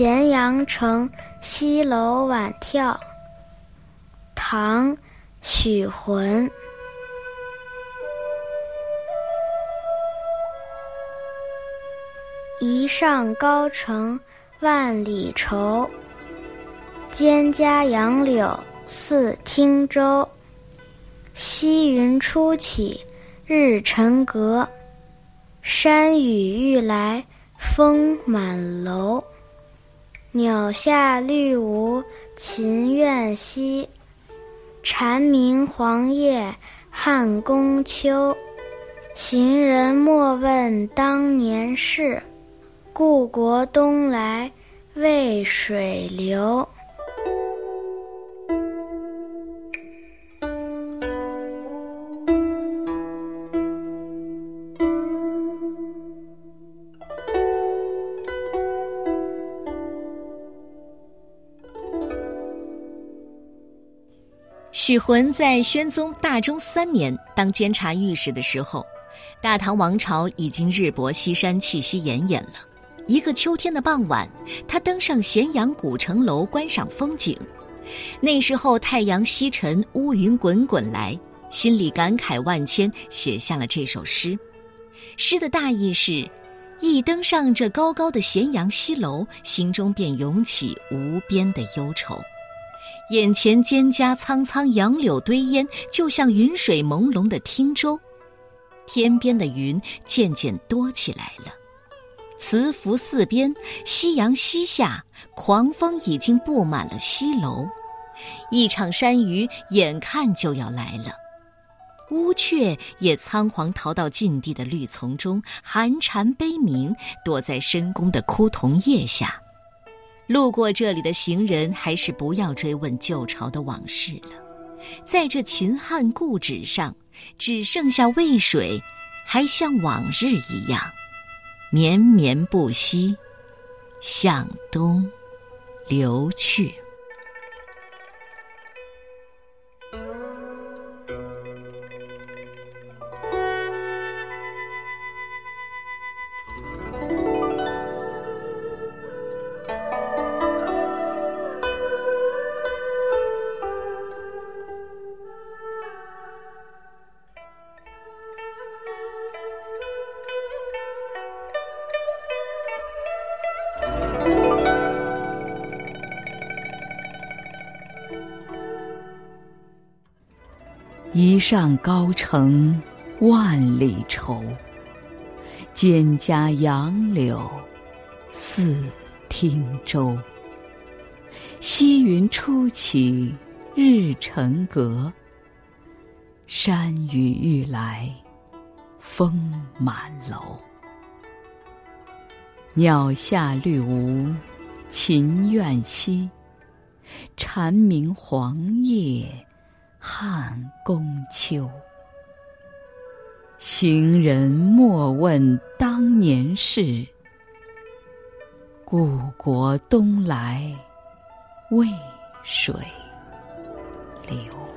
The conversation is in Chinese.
咸阳城，西楼晚眺。唐·许浑。一上高城万里愁，蒹葭杨柳似汀洲。溪云初起日沉阁，山雨欲来风满楼。鸟下绿芜秦苑西，蝉鸣黄叶汉宫秋。行人莫问当年事，故国东来渭水流。许浑在宣宗大中三年当监察御史的时候，大唐王朝已经日薄西山，气息奄奄了。一个秋天的傍晚，他登上咸阳古城楼观赏风景。那时候太阳西沉，乌云滚滚来，心里感慨万千，写下了这首诗。诗的大意是：一登上这高高的咸阳西楼，心中便涌起无边的忧愁。眼前蒹葭苍苍，杨柳堆烟，就像云水朦胧的汀洲。天边的云渐渐多起来了，慈福寺边，夕阳西下，狂风已经布满了西楼，一场山雨眼看就要来了。乌鹊也仓皇逃到禁地的绿丛中，寒蝉悲鸣，躲在深宫的枯桐叶下。路过这里的行人，还是不要追问旧朝的往事了。在这秦汉故址上，只剩下渭水，还像往日一样绵绵不息，向东流去。一上高城万里愁，蒹葭杨柳似汀洲。溪云初起日沉阁，山雨欲来风满楼。鸟下绿芜秦苑西，蝉鸣黄叶。汉宫秋，行人莫问当年事。故国东来，渭水流。